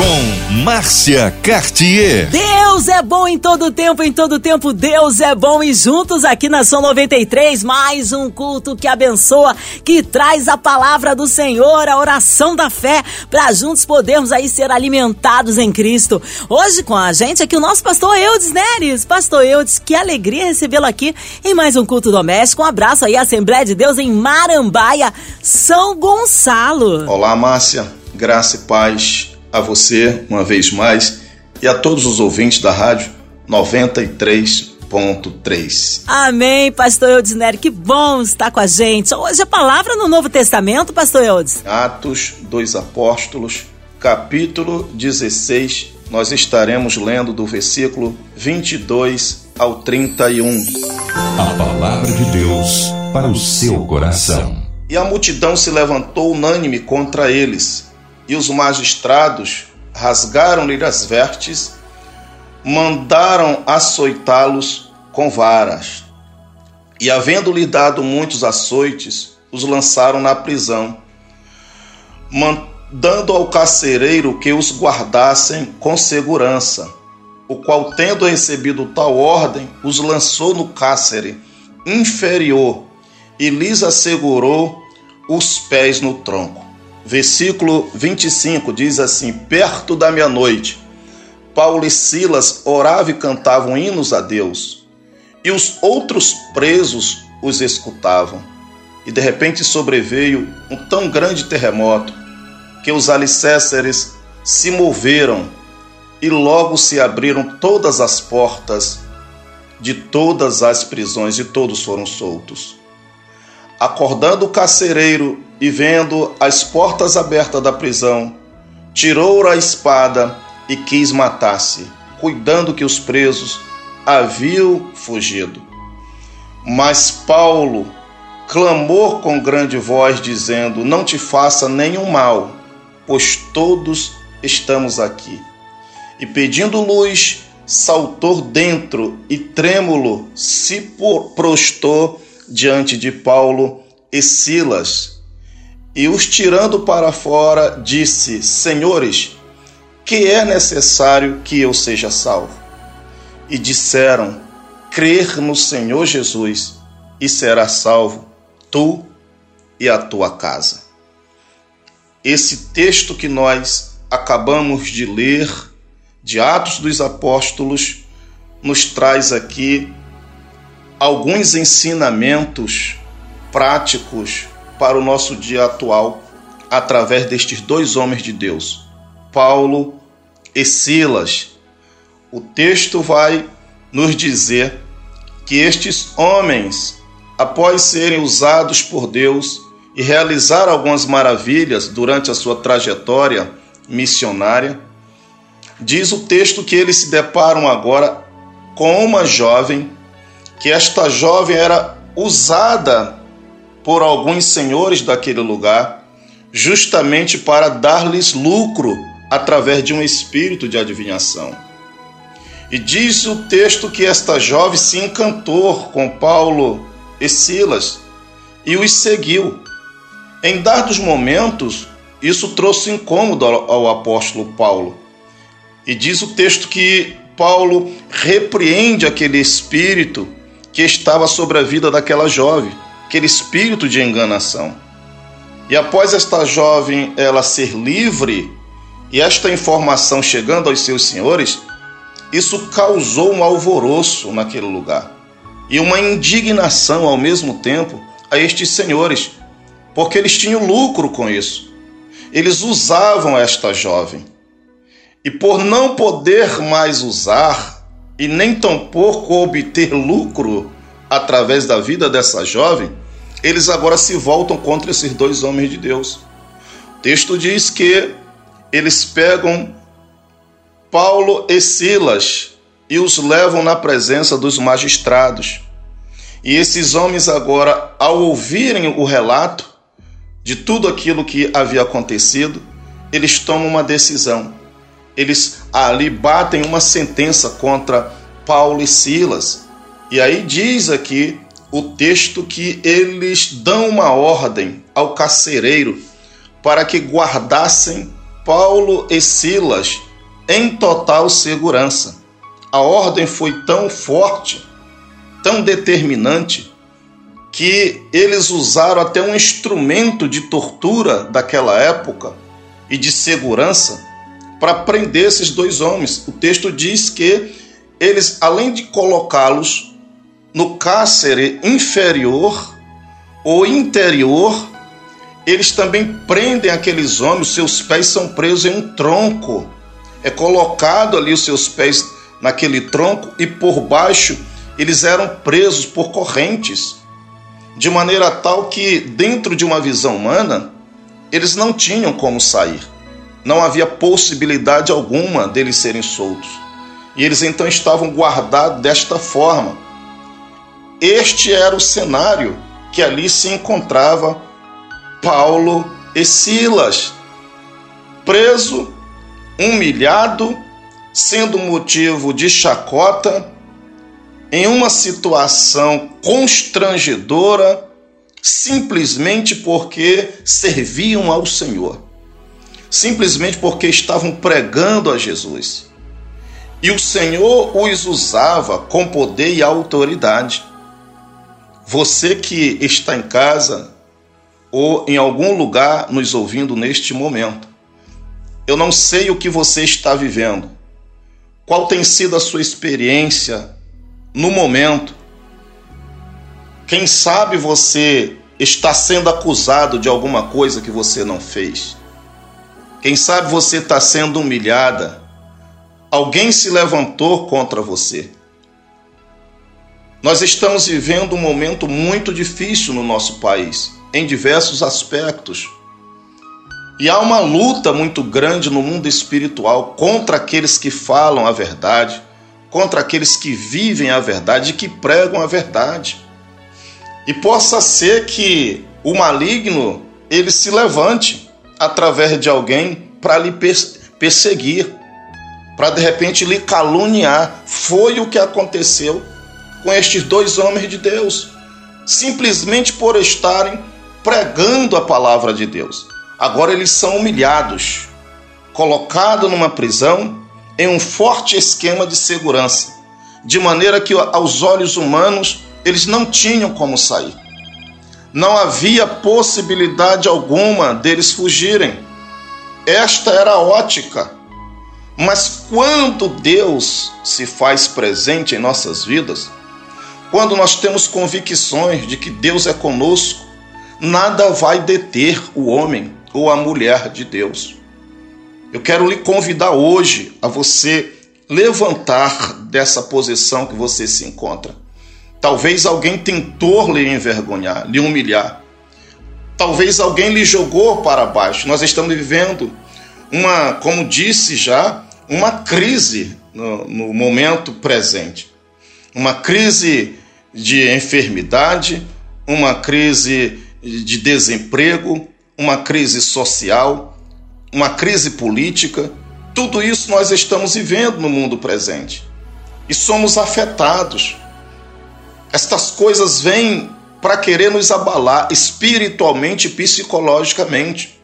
Com Márcia Cartier. Deus é bom em todo tempo, em todo tempo Deus é bom e juntos aqui na São 93, mais um culto que abençoa, que traz a palavra do Senhor, a oração da fé, para juntos podermos aí ser alimentados em Cristo. Hoje com a gente aqui o nosso pastor Eudes Neres. Pastor Eudes, que alegria recebê-lo aqui em mais um culto doméstico. Um abraço aí à Assembleia de Deus em Marambaia, São Gonçalo. Olá, Márcia. Graça e paz a você uma vez mais e a todos os ouvintes da rádio 93.3. Amém, pastor Eudes Nery, que bom estar com a gente. Hoje a palavra no Novo Testamento, pastor Eudes. Atos dos Apóstolos, capítulo 16, nós estaremos lendo do versículo 22 ao 31. A palavra de Deus para o seu coração. E a multidão se levantou unânime contra eles e os magistrados rasgaram-lhe as vestes, mandaram açoitá-los com varas. E, havendo-lhe dado muitos açoites, os lançaram na prisão, mandando ao carcereiro que os guardassem com segurança, o qual, tendo recebido tal ordem, os lançou no cárcere inferior e lhes assegurou os pés no tronco versículo 25 diz assim: Perto da meia-noite, Paulo e Silas oravam e cantavam hinos a Deus, e os outros presos os escutavam. E de repente sobreveio um tão grande terremoto que os alicerces se moveram e logo se abriram todas as portas de todas as prisões e todos foram soltos. Acordando o carcereiro e vendo as portas abertas da prisão, tirou a espada e quis matar-se, cuidando que os presos haviam fugido. Mas Paulo clamou com grande voz, dizendo: Não te faça nenhum mal, pois todos estamos aqui. E pedindo luz, saltou dentro e trêmulo se prostou diante de Paulo e Silas, e os tirando para fora, disse: Senhores, que é necessário que eu seja salvo? E disseram: Crer no Senhor Jesus, e será salvo tu e a tua casa. Esse texto que nós acabamos de ler, de Atos dos Apóstolos, nos traz aqui alguns ensinamentos práticos para o nosso dia atual através destes dois homens de Deus, Paulo e Silas. O texto vai nos dizer que estes homens, após serem usados por Deus e realizar algumas maravilhas durante a sua trajetória missionária, diz o texto que eles se deparam agora com uma jovem que esta jovem era usada por alguns senhores daquele lugar, justamente para dar-lhes lucro através de um espírito de adivinhação. E diz o texto que esta jovem se encantou com Paulo e Silas e os seguiu. Em dados momentos, isso trouxe incômodo ao apóstolo Paulo. E diz o texto que Paulo repreende aquele espírito que estava sobre a vida daquela jovem, aquele espírito de enganação. E após esta jovem ela ser livre e esta informação chegando aos seus senhores, isso causou um alvoroço naquele lugar e uma indignação ao mesmo tempo a estes senhores, porque eles tinham lucro com isso. Eles usavam esta jovem. E por não poder mais usar, e nem tampouco obter lucro através da vida dessa jovem, eles agora se voltam contra esses dois homens de Deus. O texto diz que eles pegam Paulo e Silas e os levam na presença dos magistrados. E esses homens agora, ao ouvirem o relato de tudo aquilo que havia acontecido, eles tomam uma decisão eles ali batem uma sentença contra Paulo e Silas. E aí diz aqui o texto que eles dão uma ordem ao carcereiro para que guardassem Paulo e Silas em total segurança. A ordem foi tão forte, tão determinante, que eles usaram até um instrumento de tortura daquela época e de segurança para prender esses dois homens. O texto diz que eles, além de colocá-los no cárcere inferior ou interior, eles também prendem aqueles homens, seus pés são presos em um tronco. É colocado ali os seus pés naquele tronco e por baixo eles eram presos por correntes, de maneira tal que, dentro de uma visão humana, eles não tinham como sair. Não havia possibilidade alguma deles serem soltos. E eles então estavam guardados desta forma. Este era o cenário que ali se encontrava Paulo e Silas, preso, humilhado, sendo motivo de chacota, em uma situação constrangedora, simplesmente porque serviam ao Senhor, simplesmente porque estavam pregando a Jesus. E o Senhor os usava com poder e autoridade. Você que está em casa ou em algum lugar nos ouvindo neste momento, eu não sei o que você está vivendo, qual tem sido a sua experiência no momento. Quem sabe você está sendo acusado de alguma coisa que você não fez. Quem sabe você está sendo humilhada. Alguém se levantou contra você. Nós estamos vivendo um momento muito difícil no nosso país, em diversos aspectos. E há uma luta muito grande no mundo espiritual contra aqueles que falam a verdade, contra aqueles que vivem a verdade e que pregam a verdade. E possa ser que o maligno ele se levante através de alguém para lhe perseguir, para de repente lhe caluniar. Foi o que aconteceu com estes dois homens de Deus, simplesmente por estarem pregando a palavra de Deus. Agora eles são humilhados, colocados numa prisão em um forte esquema de segurança, de maneira que aos olhos humanos eles não tinham como sair. Não havia possibilidade alguma deles fugirem. Esta era a ótica. Mas quando Deus se faz presente em nossas vidas, quando nós temos convicções de que Deus é conosco, nada vai deter o homem ou a mulher de Deus. Eu quero lhe convidar hoje a você levantar dessa posição que você se encontra. Talvez alguém tentou lhe envergonhar, lhe humilhar. Talvez alguém lhe jogou para baixo. Nós estamos vivendo uma, como disse já, uma crise no, no momento presente. Uma crise de enfermidade, uma crise de desemprego, uma crise social, uma crise política. Tudo isso nós estamos vivendo no mundo presente e somos afetados. Estas coisas vêm para querer nos abalar espiritualmente e psicologicamente.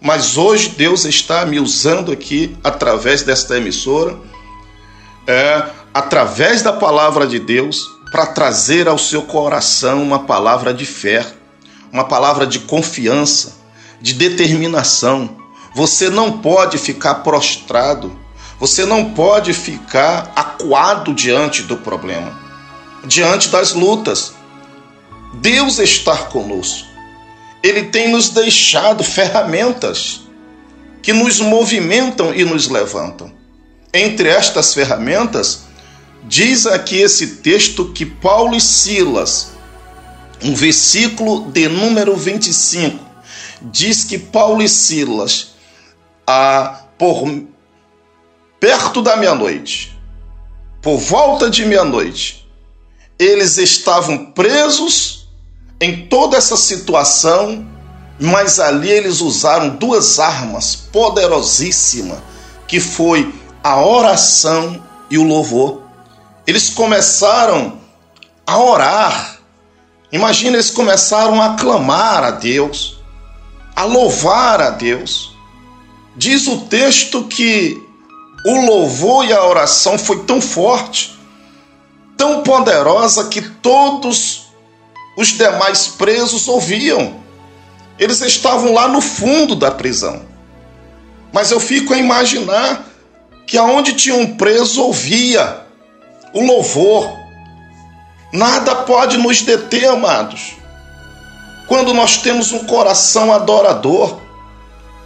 Mas hoje Deus está me usando aqui através desta emissora, é, através da palavra de Deus, para trazer ao seu coração uma palavra de fé, uma palavra de confiança, de determinação. Você não pode ficar prostrado, você não pode ficar acuado diante do problema, diante das lutas. Deus está conosco. Ele tem nos deixado ferramentas que nos movimentam e nos levantam. Entre estas ferramentas, Diz aqui esse texto que Paulo e Silas, um versículo de número 25, diz que Paulo e Silas, a, por perto da meia-noite, por volta de meia-noite, eles estavam presos em toda essa situação, mas ali eles usaram duas armas poderosíssimas, que foi a oração e o louvor. eles começaram a orar. Imagina, eles começaram a clamar a Deus, a louvar a Deus. Diz o texto que o louvor e a oração foi tão forte, tão poderosa que todos os demais presos ouviam. Eles estavam lá no fundo da prisão. Mas eu fico a imaginar que aonde tinha um preso ouvia o louvor. Nada pode nos deter, amados. Quando nós temos um coração adorador,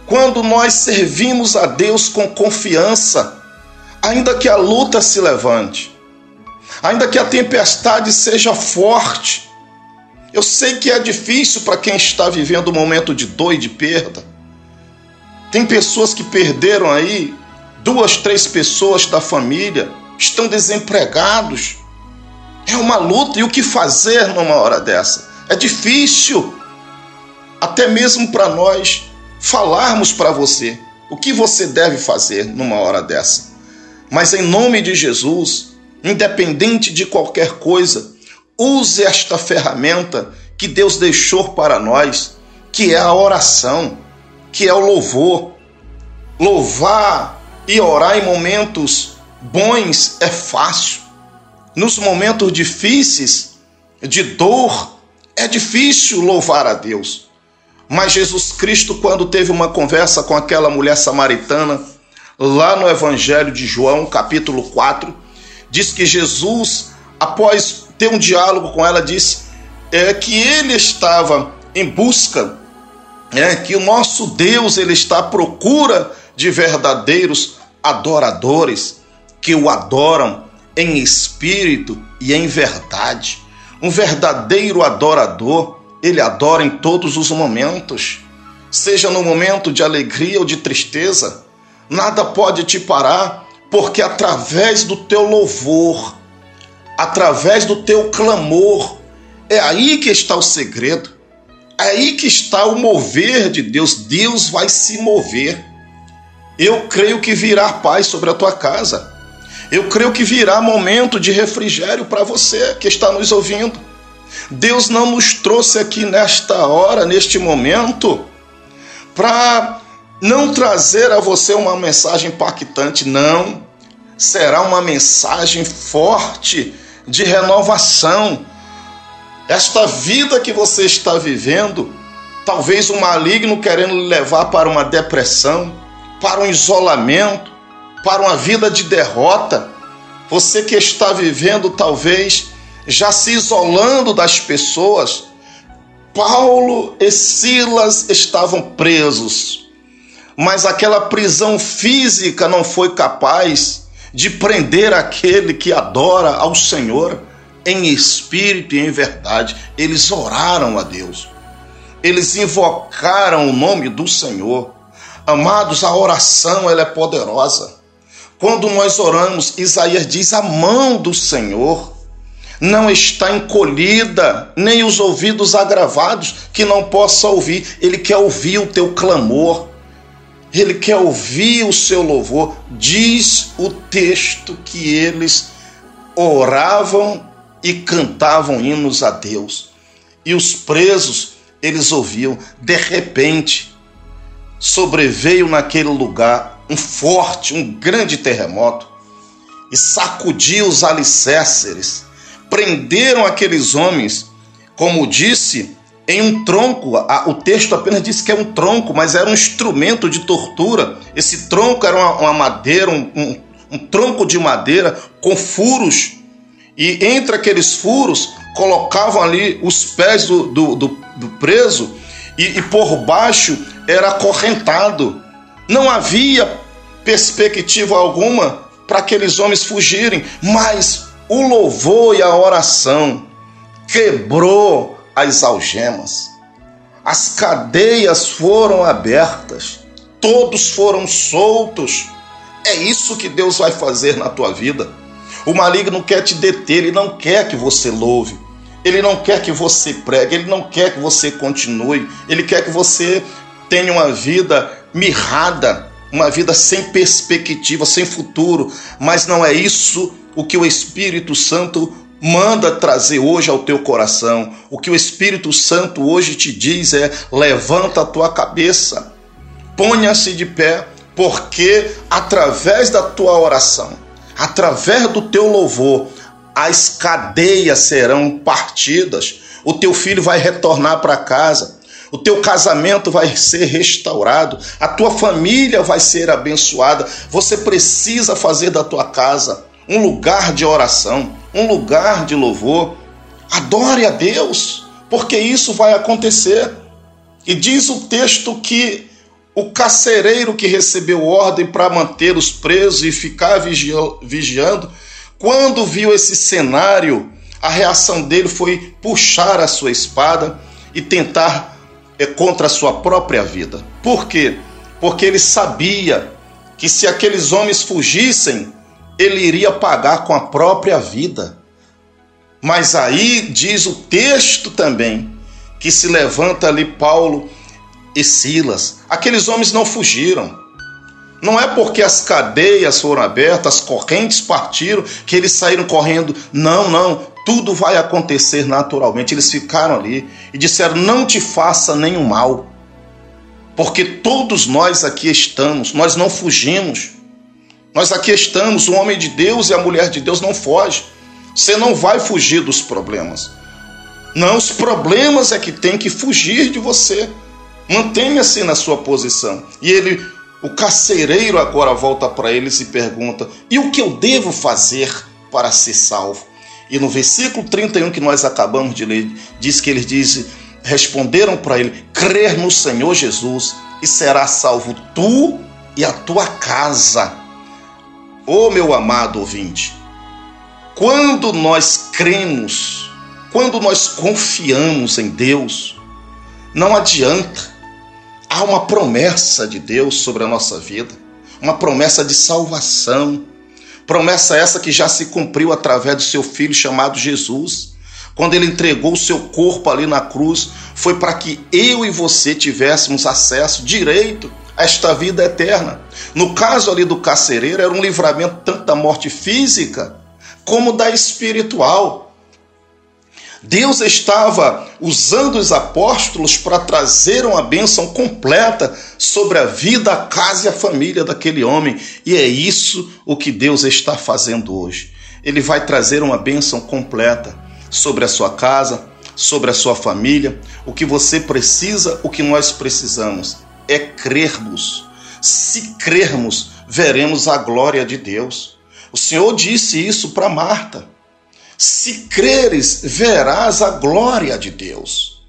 quando nós servimos a Deus com confiança, ainda que a luta se levante, ainda que a tempestade seja forte, eu sei que é difícil para quem está vivendo um momento de dor e de perda. Tem pessoas que perderam aí duas, três pessoas da família, estão desempregados. É uma luta e o que fazer numa hora dessa? É difícil, até mesmo para nós falarmos para você o que você deve fazer numa hora dessa. Mas em nome de Jesus, independente de qualquer coisa, use esta ferramenta que Deus deixou para nós, que é a oração, que é o louvor. Louvar e orar em momentos bons é fácil. Nos momentos difíceis, de dor, é difícil louvar a Deus. Mas Jesus Cristo, quando teve uma conversa com aquela mulher samaritana, lá no Evangelho de João, capítulo 4, diz que Jesus, após ter um diálogo com ela, disse é, que ele estava em busca, é, que o nosso Deus ele está à procura de verdadeiros adoradores que o adoram em espírito e em verdade. Um verdadeiro adorador, ele adora em todos os momentos, seja no momento de alegria ou de tristeza. Nada pode te parar, porque através do teu louvor, através do teu clamor. É aí que está o segredo. É aí que está o mover de Deus. Deus vai se mover. Eu creio que virá paz sobre a tua casa. Eu creio que virá momento de refrigério para você que está nos ouvindo. Deus não nos trouxe aqui nesta hora, neste momento, para não trazer a você uma mensagem impactante, não. Será uma mensagem forte de renovação. Esta vida que você está vivendo, talvez um maligno querendo levar para uma depressão, para um isolamento, para uma vida de derrota. Você que está vivendo, talvez, já se isolando das pessoas. Paulo e Silas estavam presos, mas aquela prisão física não foi capaz de prender aquele que adora ao Senhor em espírito e em verdade. Eles oraram a Deus. Eles invocaram o nome do Senhor. Amados, a oração ela é poderosa. Quando nós oramos, Isaías diz: a mão do Senhor não está encolhida, nem os ouvidos agravados que não possa ouvir. Ele quer ouvir o teu clamor. Ele quer ouvir o seu louvor. Diz o texto que eles oravam e cantavam hinos a Deus. E os presos, eles ouviam. De repente, sobreveio naquele lugar um forte, um grande terremoto e sacudiu os alicerces. Prenderam aqueles homens, como disse em um tronco. O texto apenas diz que é um tronco, mas era um instrumento de tortura. Esse tronco era uma, uma madeira, um, um, um, tronco de madeira com furos. E entre aqueles furos colocavam ali os pés do, do, do, do preso e, e por baixo era acorrentado. Não havia perspectiva alguma para aqueles homens fugirem, mas o louvor e a oração quebrou as algemas. As cadeias foram abertas, todos foram soltos. É isso que Deus vai fazer na tua vida. O maligno quer te deter, ele não quer que você louve, ele não quer que você pregue, ele não quer que você continue, ele quer que você tenha uma vida mirrada, uma vida sem perspectiva, sem futuro. Mas não é isso o que o Espírito Santo manda trazer hoje ao teu coração. O que o Espírito Santo hoje te diz é: levanta a tua cabeça, ponha-se de pé, porque através da tua oração, através do teu louvor, as cadeias serão partidas. O teu filho vai retornar para casa. O teu casamento vai ser restaurado, a tua família vai ser abençoada. Você precisa fazer da tua casa um lugar de oração, um lugar de louvor. Adore a Deus, porque isso vai acontecer. E diz o texto que o carcereiro que recebeu ordem para manter os presos e ficar vigiando, quando viu esse cenário, a reação dele foi puxar a sua espada e tentar é, contra a sua própria vida. Por quê? Porque ele sabia que se aqueles homens fugissem, ele iria pagar com a própria vida. Mas aí diz o texto também que se levanta ali Paulo e Silas. Aqueles homens não fugiram. Não é porque as cadeias foram abertas, as correntes partiram, que eles saíram correndo. Não, não. Tudo vai acontecer naturalmente. Eles ficaram ali e disseram: Não te faça nenhum mal. Porque todos nós aqui estamos, nós não fugimos. Nós aqui estamos, o homem de Deus e a mulher de Deus não foge. Você não vai fugir dos problemas. Não, os problemas é que tem que fugir de você. Mantenha-se na sua posição. E ele, o carcereiro agora volta para ele e se pergunta: "E o que eu devo fazer para ser salvo?" E no versículo 31 que nós acabamos de ler, diz que eles dizem, responderam para ele: "Crer no Senhor Jesus e será salvo tu e a tua casa." Oh, meu amado ouvinte, quando nós cremos, quando nós confiamos em Deus, não adianta há uma promessa de Deus sobre a nossa vida, uma promessa de salvação. Promessa essa que já se cumpriu através do seu filho chamado Jesus. Quando ele entregou o seu corpo ali na cruz, foi para que eu e você tivéssemos acesso direito esta vida eterna. No caso ali do carcereiro, era um livramento tanto da morte física como da espiritual. Deus estava usando os apóstolos para trazer uma bênção completa sobre a vida, a casa e a família daquele homem. E é isso o que Deus está fazendo hoje. Ele vai trazer uma bênção completa sobre a sua casa, sobre a sua família. O que você precisa, o que nós precisamos é crermos. Se crermos, veremos a glória de Deus. O Senhor disse isso para Marta. Se creres, verás a glória de Deus.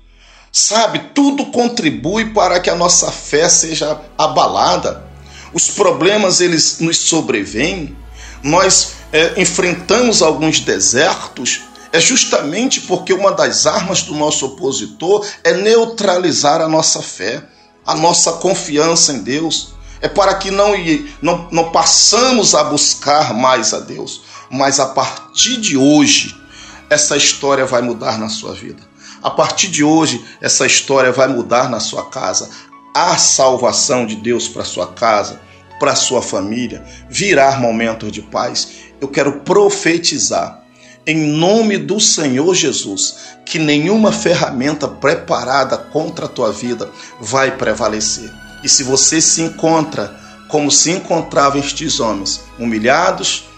Sabe, tudo contribui para que a nossa fé seja abalada. Os problemas eles nos sobrevêm. Nós é, enfrentamos alguns desertos. É justamente porque uma das armas do nosso opositor é neutralizar a nossa fé, a nossa confiança em Deus. É para que não, não, não passamos a buscar mais a Deus mas a partir de hoje, essa história vai mudar na sua vida. A partir de hoje, essa história vai mudar na sua casa. A salvação de Deus para sua casa, para sua família, virá momentos de paz. Eu quero profetizar em nome do Senhor Jesus que nenhuma ferramenta preparada contra a tua vida vai prevalecer. E se você se encontra como se encontravam estes homens, humilhados,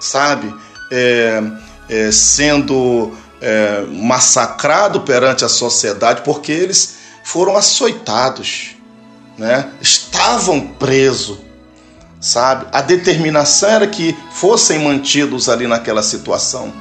sabe? É, é, sendo é, massacrado perante a sociedade porque eles foram açoitados, né? estavam presos, sabe? A determinação era que fossem mantidos ali naquela situação,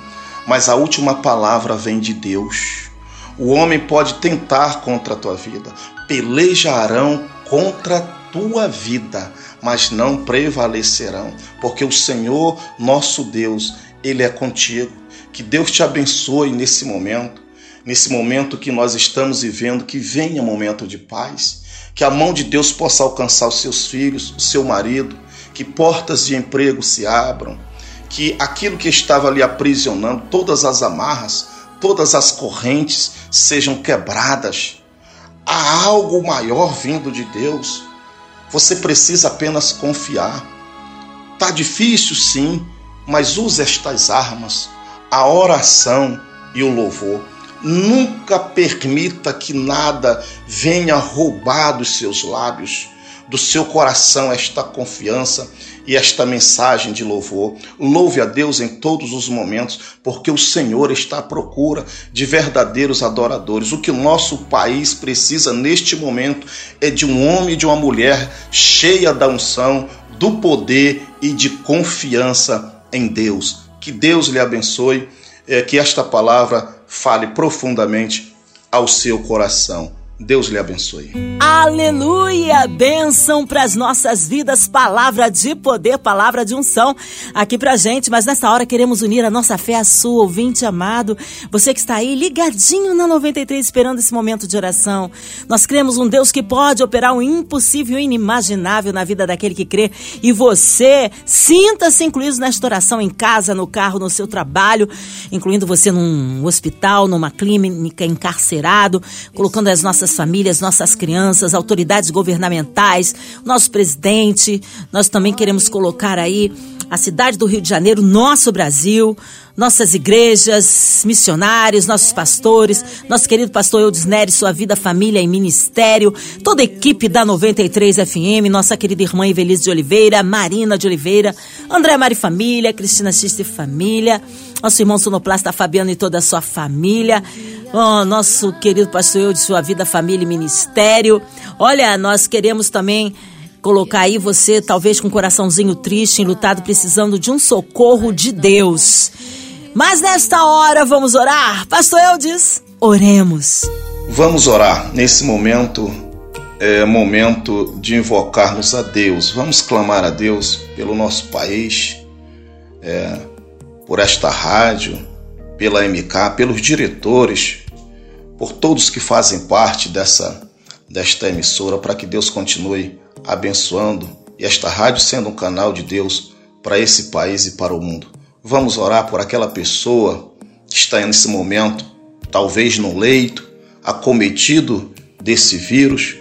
mas a última palavra vem de Deus. O homem pode tentar contra a tua vida, pelejarão contra a tua vida, mas não prevalecerão, porque o Senhor, nosso Deus, ele é contigo. Que Deus te abençoe nesse momento, nesse momento que nós estamos vivendo, que venha momento de paz, que a mão de Deus possa alcançar os seus filhos, o seu marido, que portas de emprego se abram, que aquilo que estava ali aprisionando, todas as amarras, todas as correntes sejam quebradas. Há algo maior vindo de Deus. Você precisa apenas confiar. Tá difícil, sim. mas use estas armas, a oração e o louvor. Nunca permita que nada venha roubar dos seus lábios, do seu coração, esta confiança e esta mensagem de louvor. Louve a Deus em todos os momentos, porque o Senhor está à procura de verdadeiros adoradores. O que o nosso país precisa neste momento é de um homem e de uma mulher cheia da unção, do poder e de confiança em Deus. Que Deus lhe abençoe, é, que esta palavra fale profundamente ao seu coração. Deus lhe abençoe. Aleluia! Bênção para as nossas vidas, palavra de poder, palavra de unção aqui pra gente. Mas nessa hora queremos unir a nossa fé à sua, ouvinte amado. Você que está aí ligadinho na 93 esperando esse momento de oração. Nós cremos um Deus que pode operar o impossível e inimaginável na vida daquele que crê. E você, sinta-se incluído nesta oração em casa, no carro, no seu trabalho, incluindo você num hospital, numa clínica, encarcerado, colocando as nossas nossas famílias, nossas crianças, autoridades governamentais, nosso presidente. Nós também queremos colocar aí a cidade do Rio de Janeiro, nosso Brasil, nossas igrejas, missionários, nossos pastores, nosso querido pastor Eudes Nery, sua vida, família e ministério, toda a equipe da 93 FM, nossa querida irmã Evelise de Oliveira, Marina de Oliveira, André Mari Família, Cristina Xiste Família, nosso irmão sonoplasta Fabiano e toda a sua família, oh, nosso querido pastor eu de sua vida, família e ministério. Olha, nós queremos também colocar aí você, talvez com um coraçãozinho triste, enlutado, precisando de um socorro de Deus. Mas nesta hora vamos orar. Pastor Eudes, oremos. Vamos orar. Nesse momento é momento de invocarmos a Deus. Vamos clamar a Deus pelo nosso país, é, por esta rádio, pela MK, pelos diretores, por todos que fazem parte dessa desta emissora, para que Deus continue abençoando e esta rádio sendo um canal de Deus para esse país e para o mundo. Vamos orar por aquela pessoa que está nesse momento, talvez no leito, acometido desse vírus,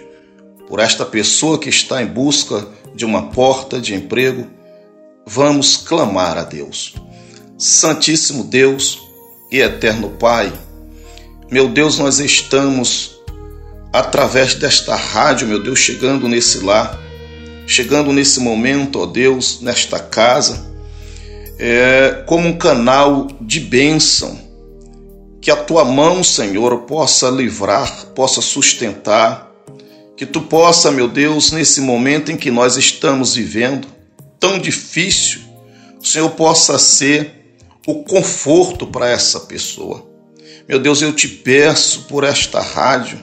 por esta pessoa que está em busca de uma porta de emprego. Vamos clamar a Deus. Santíssimo Deus e eterno Pai, meu Deus, nós estamos através desta rádio, meu Deus, chegando nesse lar, chegando nesse momento, ó Deus, nesta casa, é, como um canal de bênção, que a tua mão, Senhor, possa livrar, possa sustentar, que tu possa, meu Deus, nesse momento em que nós estamos vivendo, tão difícil, o Senhor possa ser o conforto para essa pessoa. Meu Deus, eu te peço por esta rádio.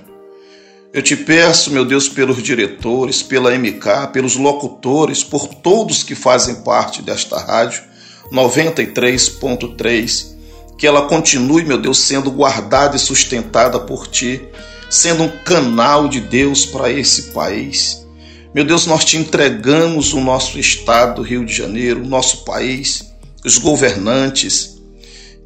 Eu te peço, meu Deus, pelos diretores, pela MK, pelos locutores, por todos que fazem parte desta rádio 93.3, que ela continue, meu Deus, sendo guardada e sustentada por ti, sendo um canal de Deus para esse país. Meu Deus, nós te entregamos o nosso estado, Rio de Janeiro, o nosso país, os governantes,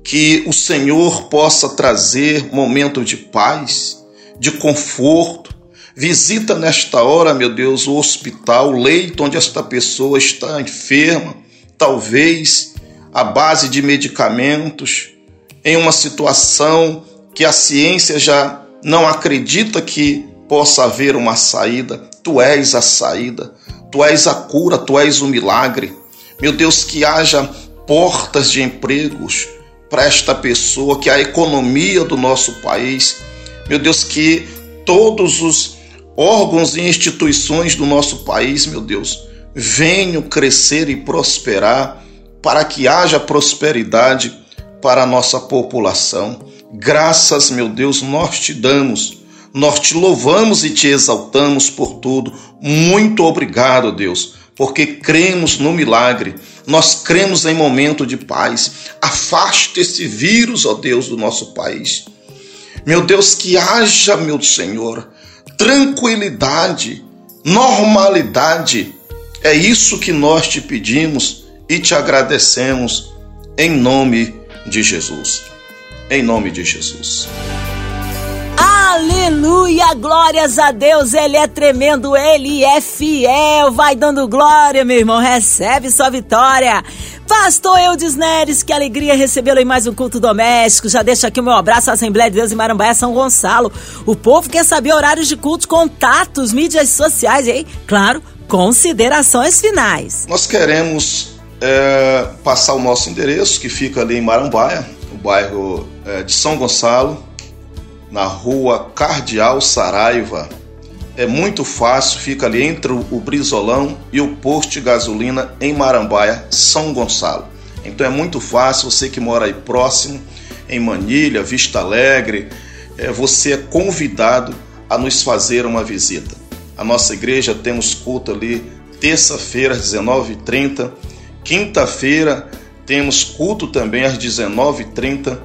que o Senhor possa trazer momento de paz, de conforto. Visita nesta hora, meu Deus, o hospital, o leito onde esta pessoa está enferma, talvez à base de medicamentos, em uma situação que a ciência já não acredita que possa haver uma saída. Tu és a saída, tu és a cura, tu és o milagre. Meu Deus, que haja portas de empregos, para esta pessoa, que a economia do nosso país, meu Deus, que todos os órgãos e instituições do nosso país, meu Deus, venham crescer e prosperar para que haja prosperidade para a nossa população. Graças, meu Deus, nós te damos, nós te louvamos e te exaltamos por tudo. Muito obrigado, Deus, porque cremos no milagre nós cremos em momento de paz. Afaste esse vírus, ó Deus, do nosso país. Meu Deus, que haja, meu Senhor, tranquilidade, normalidade. É isso que nós te pedimos e te agradecemos em nome de Jesus. Em nome de Jesus. Aleluia, glórias a Deus, Ele é tremendo, Ele é fiel. Vai dando glória, meu irmão, recebe sua vitória. Pastor Eudes Neres, que alegria recebê-lo em mais um culto doméstico. Já deixo aqui o meu abraço à Assembleia de Deus em Marambaia, São Gonçalo. O povo quer saber horários de culto, contatos, mídias sociais e claro, considerações finais. Nós queremos é, passar o nosso endereço, que fica ali em Marambaia, o bairro é, de São Gonçalo, na rua Cardeal Saraiva. É muito fácil, fica ali entre o Brizolão e o posto de gasolina em Marambaia, São Gonçalo. Então é muito fácil, você que mora aí próximo, em Manilha, Vista Alegre, é, você é convidado a nos fazer uma visita. A nossa igreja temos culto ali terça-feira às 19h30, quinta-feira temos culto também às 19h30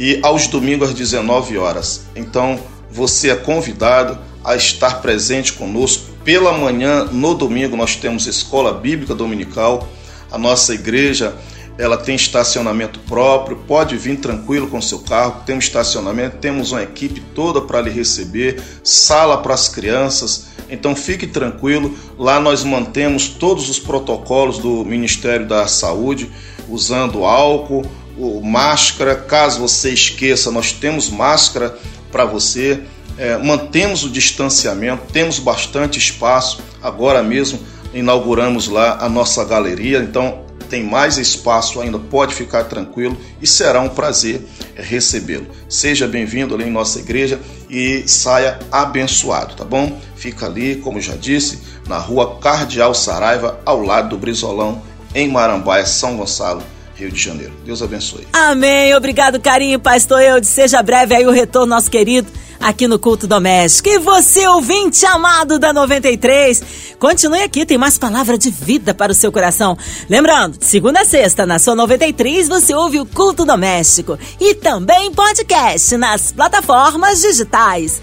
e aos domingos às 19 horas. Então você é convidado a estar presente conosco. Pela manhã, no domingo, nós temos escola bíblica dominical. A nossa igreja ela tem estacionamento próprio, pode vir tranquilo com seu carro, temos estacionamento, temos uma equipe toda para lhe receber, sala para as crianças. Então fique tranquilo, lá nós mantemos todos os protocolos do Ministério da Saúde, usando álcool, o máscara, caso você esqueça, nós temos máscara para você. É, mantemos o distanciamento, temos bastante espaço. Agora mesmo inauguramos lá a nossa galeria, então tem mais espaço ainda, pode ficar tranquilo e será um prazer recebê-lo. Seja bem-vindo ali em nossa igreja e saia abençoado, tá bom? Fica ali, como já disse, na rua Cardeal Saraiva, ao lado do Brizolão, em Marambaia, São Gonçalo. Rio de Janeiro. Deus abençoe. Amém. Obrigado, carinho, pastor Eudes. Seja breve aí o retorno, nosso querido, aqui no Culto Doméstico. E você, ouvinte amado da 93, continue aqui, tem mais palavra de vida para o seu coração. Lembrando, segunda a sexta, na sua 93, você ouve o Culto Doméstico e também podcast nas plataformas digitais.